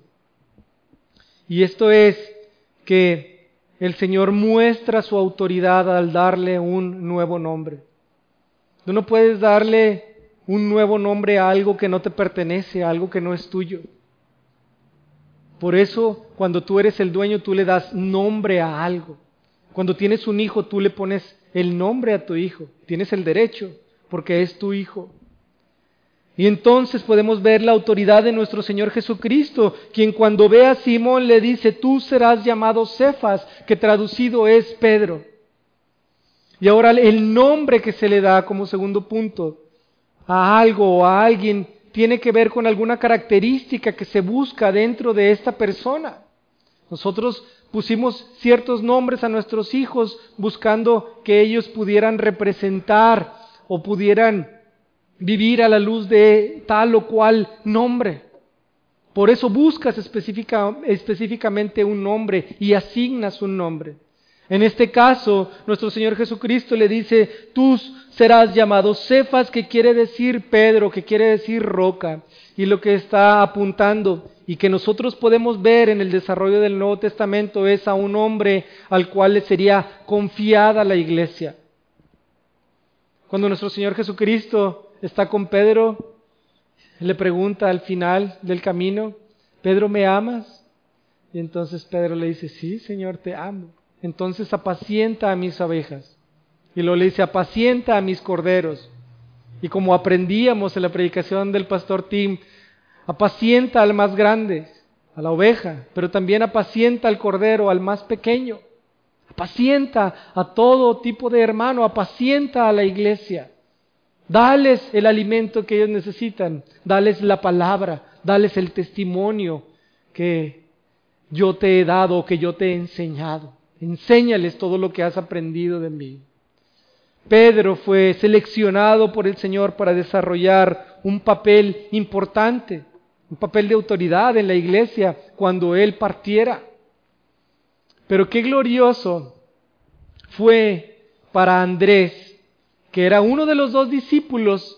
Y esto es que el Señor muestra su autoridad al darle un nuevo nombre. Tú no puedes darle un nuevo nombre a algo que no te pertenece, a algo que no es tuyo. Por eso, cuando tú eres el dueño, tú le das nombre a algo. Cuando tienes un hijo, tú le pones el nombre a tu hijo. Tienes el derecho, porque es tu hijo. Y entonces podemos ver la autoridad de nuestro Señor Jesucristo, quien cuando ve a Simón le dice, tú serás llamado Cefas, que traducido es Pedro. Y ahora el nombre que se le da como segundo punto a algo o a alguien tiene que ver con alguna característica que se busca dentro de esta persona. Nosotros pusimos ciertos nombres a nuestros hijos buscando que ellos pudieran representar o pudieran vivir a la luz de tal o cual nombre. Por eso buscas específicamente un nombre y asignas un nombre. En este caso, nuestro Señor Jesucristo le dice, tú serás llamado Cefas, que quiere decir Pedro, que quiere decir roca. Y lo que está apuntando y que nosotros podemos ver en el desarrollo del Nuevo Testamento es a un hombre al cual le sería confiada la iglesia. Cuando nuestro Señor Jesucristo está con Pedro, le pregunta al final del camino, Pedro, ¿me amas? Y entonces Pedro le dice, sí, Señor, te amo. Entonces apacienta a mis abejas. Y luego le dice, apacienta a mis corderos. Y como aprendíamos en la predicación del pastor Tim, apacienta al más grande, a la oveja, pero también apacienta al cordero, al más pequeño. Apacienta a todo tipo de hermano, apacienta a la iglesia. Dales el alimento que ellos necesitan, dales la palabra, dales el testimonio que yo te he dado, que yo te he enseñado. Enséñales todo lo que has aprendido de mí. Pedro fue seleccionado por el Señor para desarrollar un papel importante, un papel de autoridad en la iglesia cuando Él partiera. Pero qué glorioso fue para Andrés, que era uno de los dos discípulos,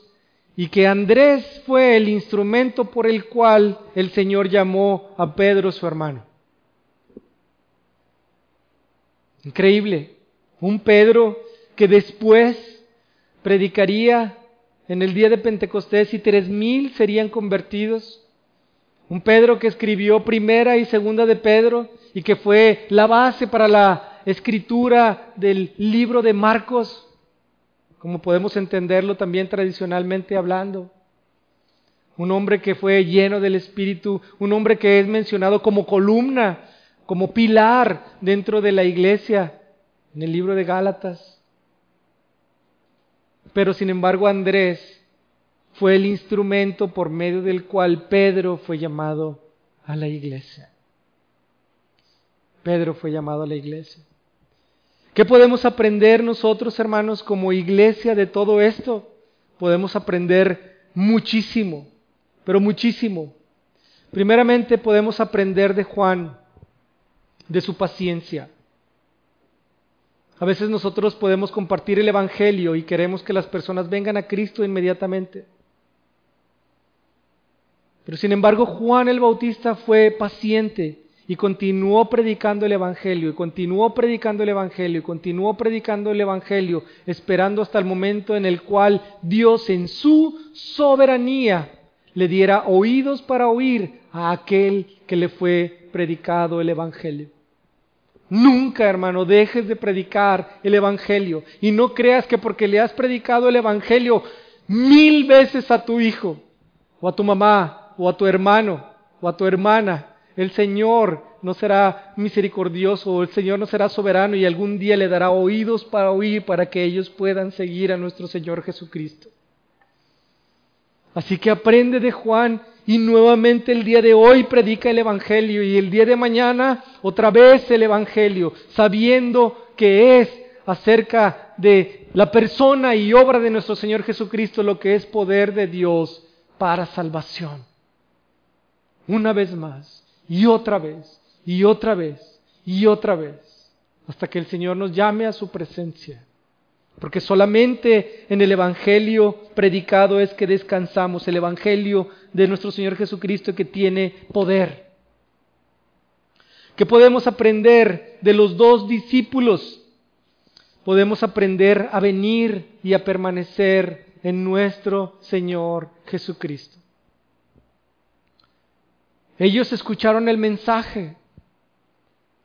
y que Andrés fue el instrumento por el cual el Señor llamó a Pedro su hermano. Increíble. Un Pedro que después predicaría en el día de Pentecostés y tres mil serían convertidos. Un Pedro que escribió primera y segunda de Pedro y que fue la base para la escritura del libro de Marcos, como podemos entenderlo también tradicionalmente hablando. Un hombre que fue lleno del Espíritu, un hombre que es mencionado como columna como pilar dentro de la iglesia en el libro de Gálatas. Pero sin embargo Andrés fue el instrumento por medio del cual Pedro fue llamado a la iglesia. Pedro fue llamado a la iglesia. ¿Qué podemos aprender nosotros, hermanos, como iglesia de todo esto? Podemos aprender muchísimo, pero muchísimo. Primeramente podemos aprender de Juan de su paciencia. A veces nosotros podemos compartir el Evangelio y queremos que las personas vengan a Cristo inmediatamente. Pero sin embargo Juan el Bautista fue paciente y continuó predicando el Evangelio, y continuó predicando el Evangelio, y continuó predicando el Evangelio, esperando hasta el momento en el cual Dios en su soberanía le diera oídos para oír a aquel que le fue predicado el Evangelio. Nunca, hermano, dejes de predicar el Evangelio. Y no creas que porque le has predicado el Evangelio mil veces a tu hijo, o a tu mamá, o a tu hermano, o a tu hermana, el Señor no será misericordioso, el Señor no será soberano y algún día le dará oídos para oír para que ellos puedan seguir a nuestro Señor Jesucristo. Así que aprende de Juan y nuevamente el día de hoy predica el Evangelio y el día de mañana otra vez el Evangelio, sabiendo que es acerca de la persona y obra de nuestro Señor Jesucristo lo que es poder de Dios para salvación. Una vez más, y otra vez, y otra vez, y otra vez, hasta que el Señor nos llame a su presencia. Porque solamente en el Evangelio predicado es que descansamos, el Evangelio de nuestro Señor Jesucristo que tiene poder. ¿Qué podemos aprender de los dos discípulos? Podemos aprender a venir y a permanecer en nuestro Señor Jesucristo. Ellos escucharon el mensaje,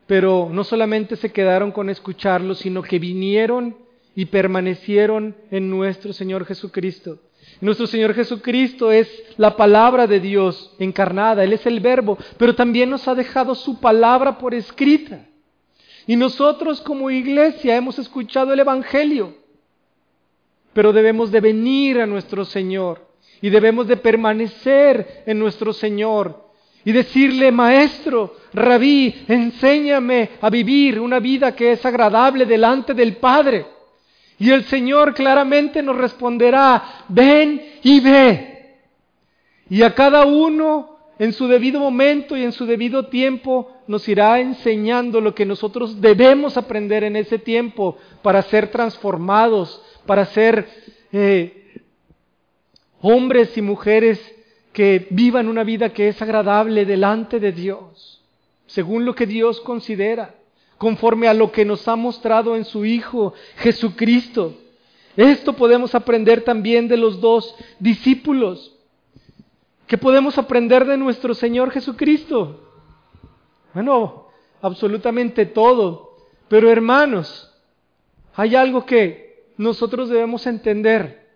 pero no solamente se quedaron con escucharlo, sino que vinieron y permanecieron en nuestro Señor Jesucristo. Nuestro Señor Jesucristo es la palabra de Dios encarnada, Él es el verbo, pero también nos ha dejado su palabra por escrita. Y nosotros como iglesia hemos escuchado el Evangelio, pero debemos de venir a nuestro Señor y debemos de permanecer en nuestro Señor y decirle, Maestro, Rabí, enséñame a vivir una vida que es agradable delante del Padre. Y el Señor claramente nos responderá, ven y ve. Y a cada uno en su debido momento y en su debido tiempo nos irá enseñando lo que nosotros debemos aprender en ese tiempo para ser transformados, para ser eh, hombres y mujeres que vivan una vida que es agradable delante de Dios, según lo que Dios considera, conforme a lo que nos ha mostrado en su Hijo Jesucristo. Esto podemos aprender también de los dos discípulos. ¿Qué podemos aprender de nuestro Señor Jesucristo? Bueno, absolutamente todo. Pero hermanos, hay algo que nosotros debemos entender.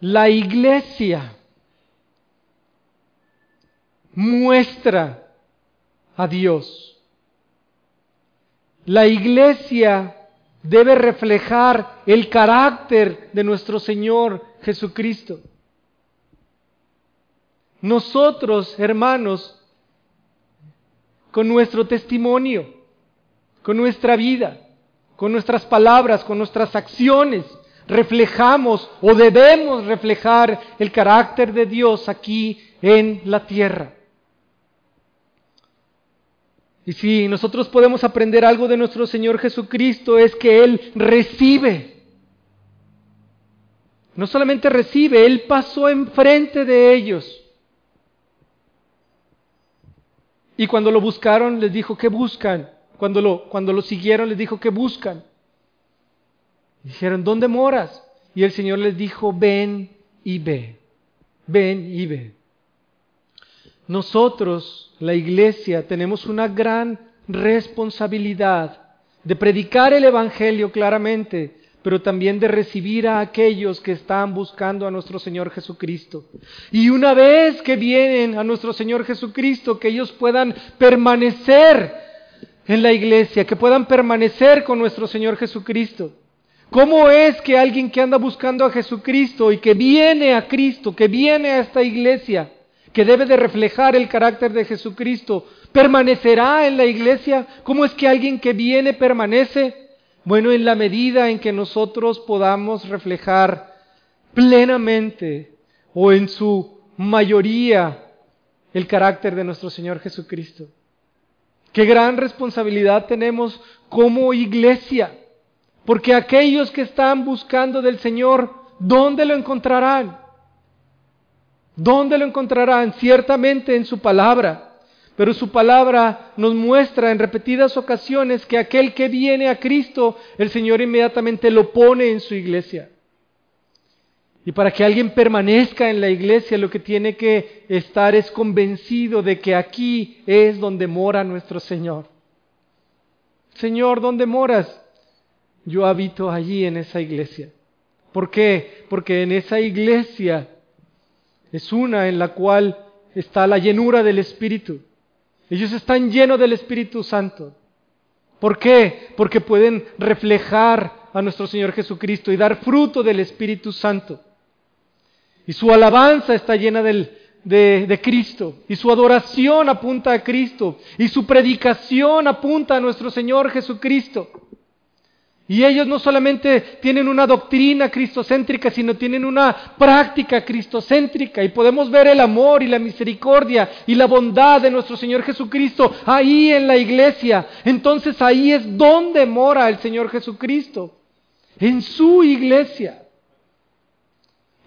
La iglesia muestra a Dios. La iglesia debe reflejar el carácter de nuestro Señor Jesucristo. Nosotros, hermanos, con nuestro testimonio, con nuestra vida, con nuestras palabras, con nuestras acciones, reflejamos o debemos reflejar el carácter de Dios aquí en la tierra. Y si nosotros podemos aprender algo de nuestro Señor Jesucristo es que Él recibe. No solamente recibe, Él pasó enfrente de ellos. Y cuando lo buscaron les dijo, ¿qué buscan? Cuando lo, cuando lo siguieron les dijo, ¿qué buscan? Dijeron, ¿dónde moras? Y el Señor les dijo, ven y ve, ven y ve. Nosotros, la iglesia, tenemos una gran responsabilidad de predicar el Evangelio claramente, pero también de recibir a aquellos que están buscando a nuestro Señor Jesucristo. Y una vez que vienen a nuestro Señor Jesucristo, que ellos puedan permanecer en la iglesia, que puedan permanecer con nuestro Señor Jesucristo. ¿Cómo es que alguien que anda buscando a Jesucristo y que viene a Cristo, que viene a esta iglesia, que debe de reflejar el carácter de Jesucristo, permanecerá en la iglesia? ¿Cómo es que alguien que viene permanece? Bueno, en la medida en que nosotros podamos reflejar plenamente o en su mayoría el carácter de nuestro Señor Jesucristo. Qué gran responsabilidad tenemos como iglesia, porque aquellos que están buscando del Señor, ¿dónde lo encontrarán? ¿Dónde lo encontrarán? Ciertamente en su palabra. Pero su palabra nos muestra en repetidas ocasiones que aquel que viene a Cristo, el Señor inmediatamente lo pone en su iglesia. Y para que alguien permanezca en la iglesia, lo que tiene que estar es convencido de que aquí es donde mora nuestro Señor. Señor, ¿dónde moras? Yo habito allí en esa iglesia. ¿Por qué? Porque en esa iglesia es una en la cual está la llenura del Espíritu. Ellos están llenos del Espíritu Santo. ¿Por qué? Porque pueden reflejar a nuestro Señor Jesucristo y dar fruto del Espíritu Santo. Y su alabanza está llena de, de Cristo. Y su adoración apunta a Cristo. Y su predicación apunta a nuestro Señor Jesucristo. Y ellos no solamente tienen una doctrina cristocéntrica, sino tienen una práctica cristocéntrica. Y podemos ver el amor y la misericordia y la bondad de nuestro Señor Jesucristo ahí en la iglesia. Entonces ahí es donde mora el Señor Jesucristo. En su iglesia.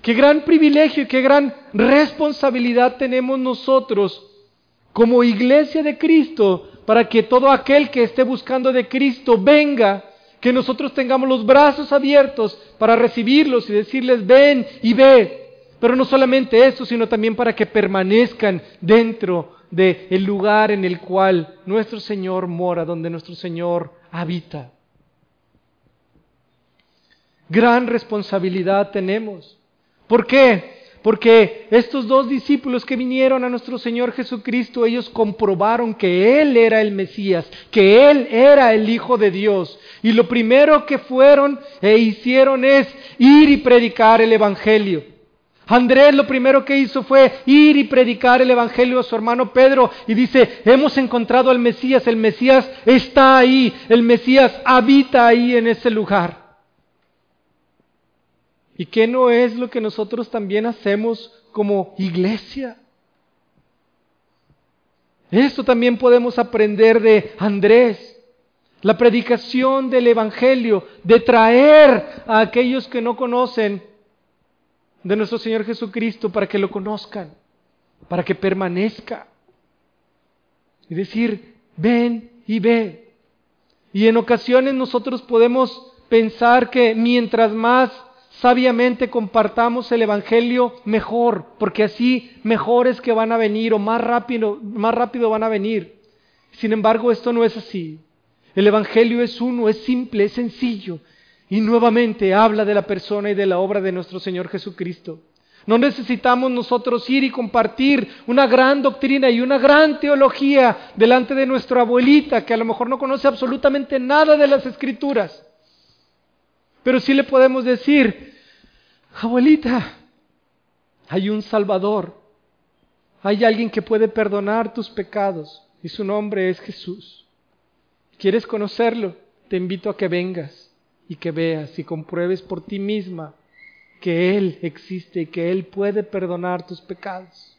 Qué gran privilegio y qué gran responsabilidad tenemos nosotros como iglesia de Cristo, para que todo aquel que esté buscando de Cristo venga, que nosotros tengamos los brazos abiertos para recibirlos y decirles, ven y ve. Pero no solamente eso, sino también para que permanezcan dentro del lugar en el cual nuestro Señor mora, donde nuestro Señor habita. Gran responsabilidad tenemos. ¿Por qué? Porque estos dos discípulos que vinieron a nuestro Señor Jesucristo, ellos comprobaron que Él era el Mesías, que Él era el Hijo de Dios. Y lo primero que fueron e hicieron es ir y predicar el Evangelio. Andrés lo primero que hizo fue ir y predicar el Evangelio a su hermano Pedro y dice, hemos encontrado al Mesías, el Mesías está ahí, el Mesías habita ahí en ese lugar. ¿Y qué no es lo que nosotros también hacemos como iglesia? Esto también podemos aprender de Andrés. La predicación del Evangelio, de traer a aquellos que no conocen de nuestro Señor Jesucristo para que lo conozcan, para que permanezca. Y decir, ven y ve. Y en ocasiones nosotros podemos pensar que mientras más sabiamente compartamos el Evangelio, mejor, porque así mejores que van a venir o más rápido, más rápido van a venir. Sin embargo, esto no es así. El Evangelio es uno, es simple, es sencillo. Y nuevamente habla de la persona y de la obra de nuestro Señor Jesucristo. No necesitamos nosotros ir y compartir una gran doctrina y una gran teología delante de nuestra abuelita, que a lo mejor no conoce absolutamente nada de las escrituras. Pero sí le podemos decir, abuelita, hay un Salvador, hay alguien que puede perdonar tus pecados y su nombre es Jesús. ¿Quieres conocerlo? Te invito a que vengas y que veas y compruebes por ti misma que Él existe y que Él puede perdonar tus pecados.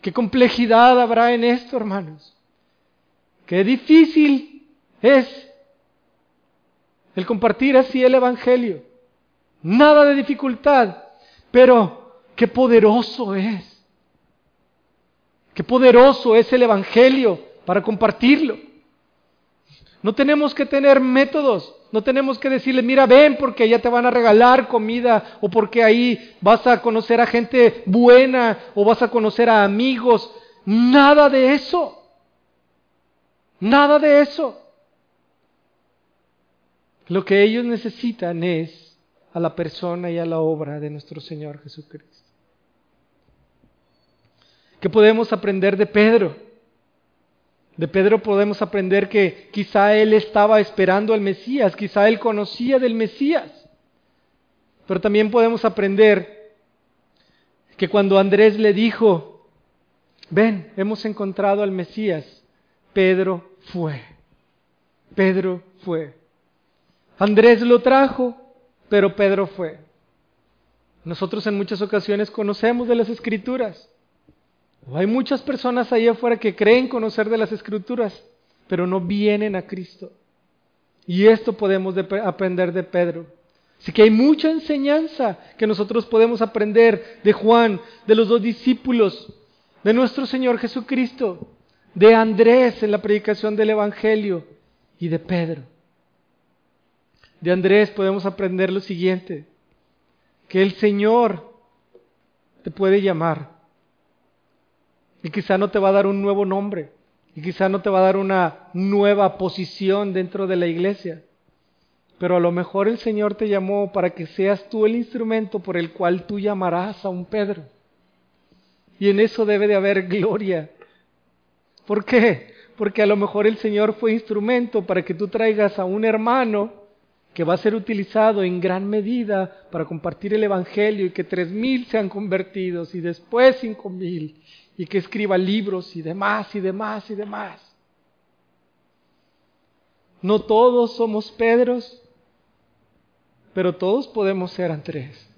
¿Qué complejidad habrá en esto, hermanos? Qué difícil es el compartir así el Evangelio. Nada de dificultad, pero qué poderoso es. Qué poderoso es el Evangelio para compartirlo. No tenemos que tener métodos, no tenemos que decirle, mira, ven porque ya te van a regalar comida o porque ahí vas a conocer a gente buena o vas a conocer a amigos. Nada de eso. Nada de eso. Lo que ellos necesitan es a la persona y a la obra de nuestro Señor Jesucristo. ¿Qué podemos aprender de Pedro? De Pedro podemos aprender que quizá él estaba esperando al Mesías, quizá él conocía del Mesías. Pero también podemos aprender que cuando Andrés le dijo, ven, hemos encontrado al Mesías, Pedro fue. Pedro fue. Andrés lo trajo, pero Pedro fue. Nosotros en muchas ocasiones conocemos de las escrituras. hay muchas personas ahí afuera que creen conocer de las escrituras, pero no vienen a Cristo. Y esto podemos aprender de Pedro. Así que hay mucha enseñanza que nosotros podemos aprender de Juan, de los dos discípulos, de nuestro Señor Jesucristo, de Andrés en la predicación del Evangelio y de Pedro. De Andrés podemos aprender lo siguiente, que el Señor te puede llamar y quizá no te va a dar un nuevo nombre y quizá no te va a dar una nueva posición dentro de la iglesia, pero a lo mejor el Señor te llamó para que seas tú el instrumento por el cual tú llamarás a un Pedro. Y en eso debe de haber gloria. ¿Por qué? Porque a lo mejor el Señor fue instrumento para que tú traigas a un hermano que va a ser utilizado en gran medida para compartir el Evangelio y que tres mil sean convertidos y después cinco mil y que escriba libros y demás y demás y demás. No todos somos Pedros, pero todos podemos ser Andrés.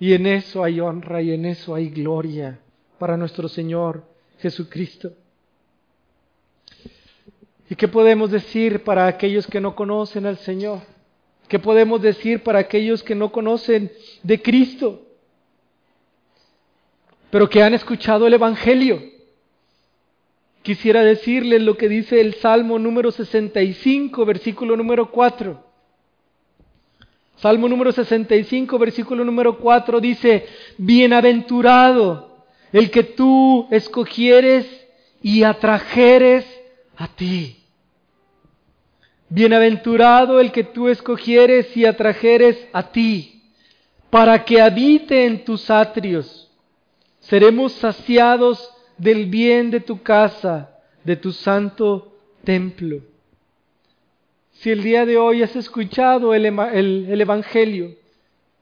Y en eso hay honra y en eso hay gloria para nuestro Señor Jesucristo. ¿Y qué podemos decir para aquellos que no conocen al Señor? ¿Qué podemos decir para aquellos que no conocen de Cristo? pero que han escuchado el Evangelio. Quisiera decirles lo que dice el Salmo número 65, versículo número 4. Salmo número 65, versículo número 4 dice, Bienaventurado el que tú escogieres y atrajeres a ti. Bienaventurado el que tú escogieres y atrajeres a ti, para que habite en tus atrios. Seremos saciados del bien de tu casa, de tu santo templo. Si el día de hoy has escuchado el, Evangelio,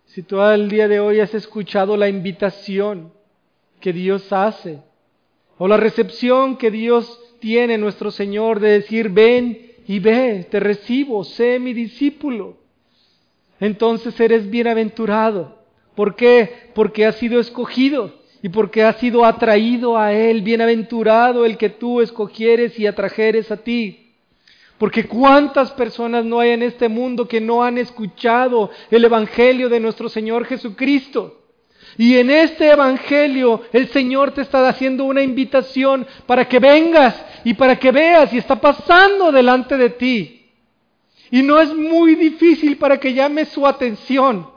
si todo el día de hoy has escuchado la invitación que Dios hace, o la recepción que Dios tiene nuestro Señor de decir, ven y ve, te recibo, sé mi discípulo, entonces eres bienaventurado. ¿Por qué? Porque has sido escogido y porque has sido atraído a Él. Bienaventurado el que tú escogieres y atrajeres a ti. Porque cuántas personas no hay en este mundo que no han escuchado el Evangelio de nuestro Señor Jesucristo. Y en este Evangelio el Señor te está haciendo una invitación para que vengas y para que veas y está pasando delante de ti. Y no es muy difícil para que llame su atención.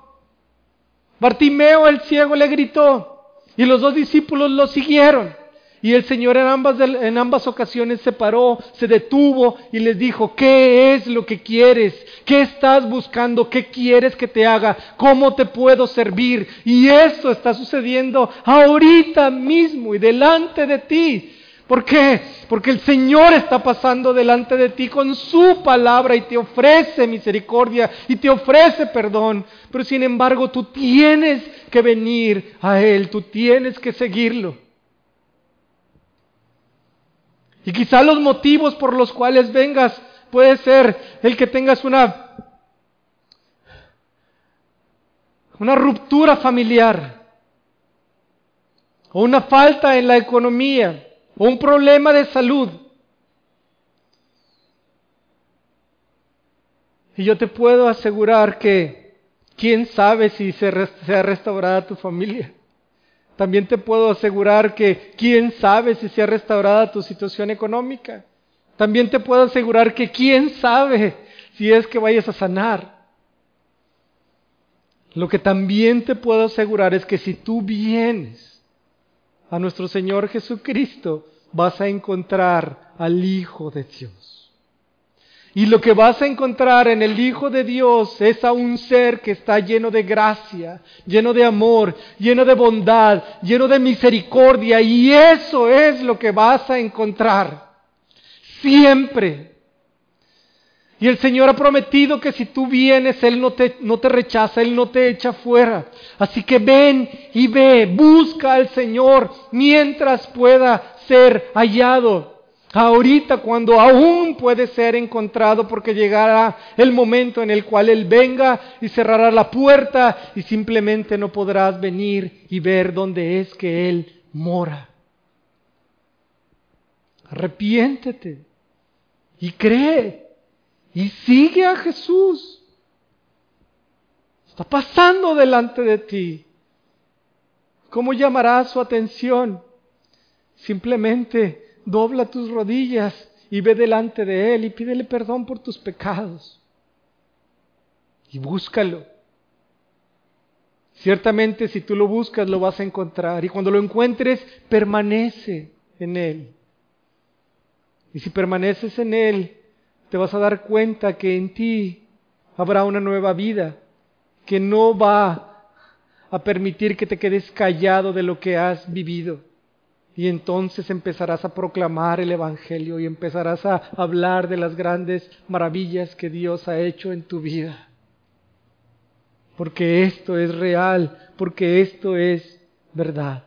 Bartimeo el ciego le gritó y los dos discípulos lo siguieron. Y el Señor en ambas, en ambas ocasiones se paró, se detuvo y les dijo, ¿qué es lo que quieres? ¿Qué estás buscando? ¿Qué quieres que te haga? ¿Cómo te puedo servir? Y eso está sucediendo ahorita mismo y delante de ti. ¿Por qué? Porque el Señor está pasando delante de ti con su palabra y te ofrece misericordia y te ofrece perdón. Pero sin embargo tú tienes que venir a Él, tú tienes que seguirlo. Y quizá los motivos por los cuales vengas puede ser el que tengas una, una ruptura familiar, o una falta en la economía, o un problema de salud. Y yo te puedo asegurar que quién sabe si se, ha restaurado tu familia. También te puedo asegurar que quién sabe si se ha restaurado tu situación económica. También te puedo asegurar que quién sabe si es que vayas a sanar. Lo que también te puedo asegurar es que si tú vienes a nuestro Señor Jesucristo, vas a encontrar al Hijo de Dios. Y lo que vas a encontrar en el Hijo de Dios es a un ser que está lleno de gracia, lleno de amor, lleno de bondad, lleno de misericordia. Y eso es lo que vas a encontrar. Siempre. Y el Señor ha prometido que si tú vienes, Él no te, no te rechaza, Él no te echa fuera. Así que ven y ve, busca al Señor mientras pueda ser hallado. Ahorita cuando aún puede ser encontrado porque llegará el momento en el cual Él venga y cerrará la puerta y simplemente no podrás venir y ver dónde es que Él mora. Arrepiéntete y cree y sigue a Jesús. Está pasando delante de ti. ¿Cómo llamará su atención? Simplemente dobla tus rodillas y ve delante de Él y pídele perdón por tus pecados. Y búscalo. Ciertamente si tú lo buscas lo vas a encontrar y cuando lo encuentres permanece en Él. Y si permaneces en Él, te vas a dar cuenta que en ti habrá una nueva vida, que no va a permitir que te quedes callado de lo que has vivido y entonces empezarás a proclamar el Evangelio y empezarás a hablar de las grandes maravillas que Dios ha hecho en tu vida. Porque esto es real, porque esto es verdad.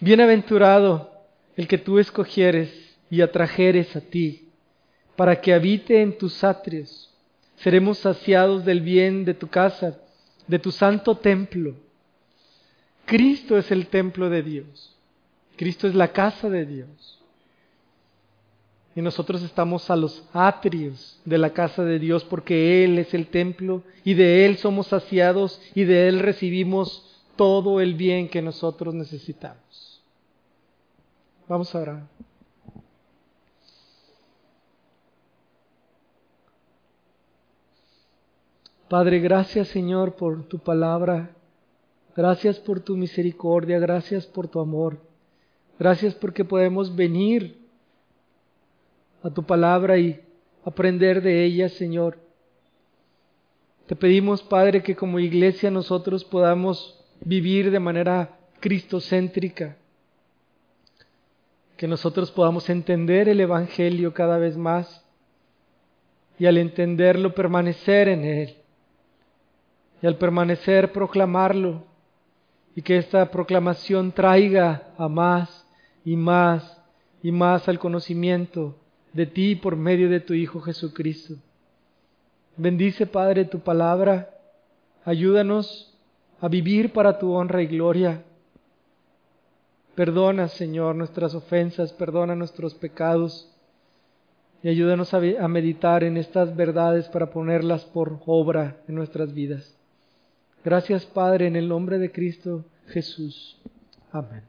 Bienaventurado el que tú escogieres y atrajeres a ti, para que habite en tus atrios. Seremos saciados del bien de tu casa, de tu santo templo Cristo es el templo de Dios. Cristo es la casa de Dios. Y nosotros estamos a los atrios de la casa de Dios porque Él es el templo y de Él somos saciados y de Él recibimos todo el bien que nosotros necesitamos. Vamos a orar. Padre, gracias Señor por tu palabra. Gracias por tu misericordia, gracias por tu amor. Gracias porque podemos venir a tu palabra y aprender de ella, Señor. Te pedimos, Padre, que como iglesia nosotros podamos vivir de manera cristocéntrica, que nosotros podamos entender el Evangelio cada vez más y al entenderlo permanecer en él y al permanecer proclamarlo y que esta proclamación traiga a más y más y más al conocimiento de ti por medio de tu Hijo Jesucristo. Bendice, Padre, tu palabra. Ayúdanos a vivir para tu honra y gloria. Perdona, Señor, nuestras ofensas, perdona nuestros pecados y ayúdanos a, meditar en estas verdades para ponerlas por obra en nuestras vidas. Gracias, Padre, en el nombre de Cristo Jesús. Amén.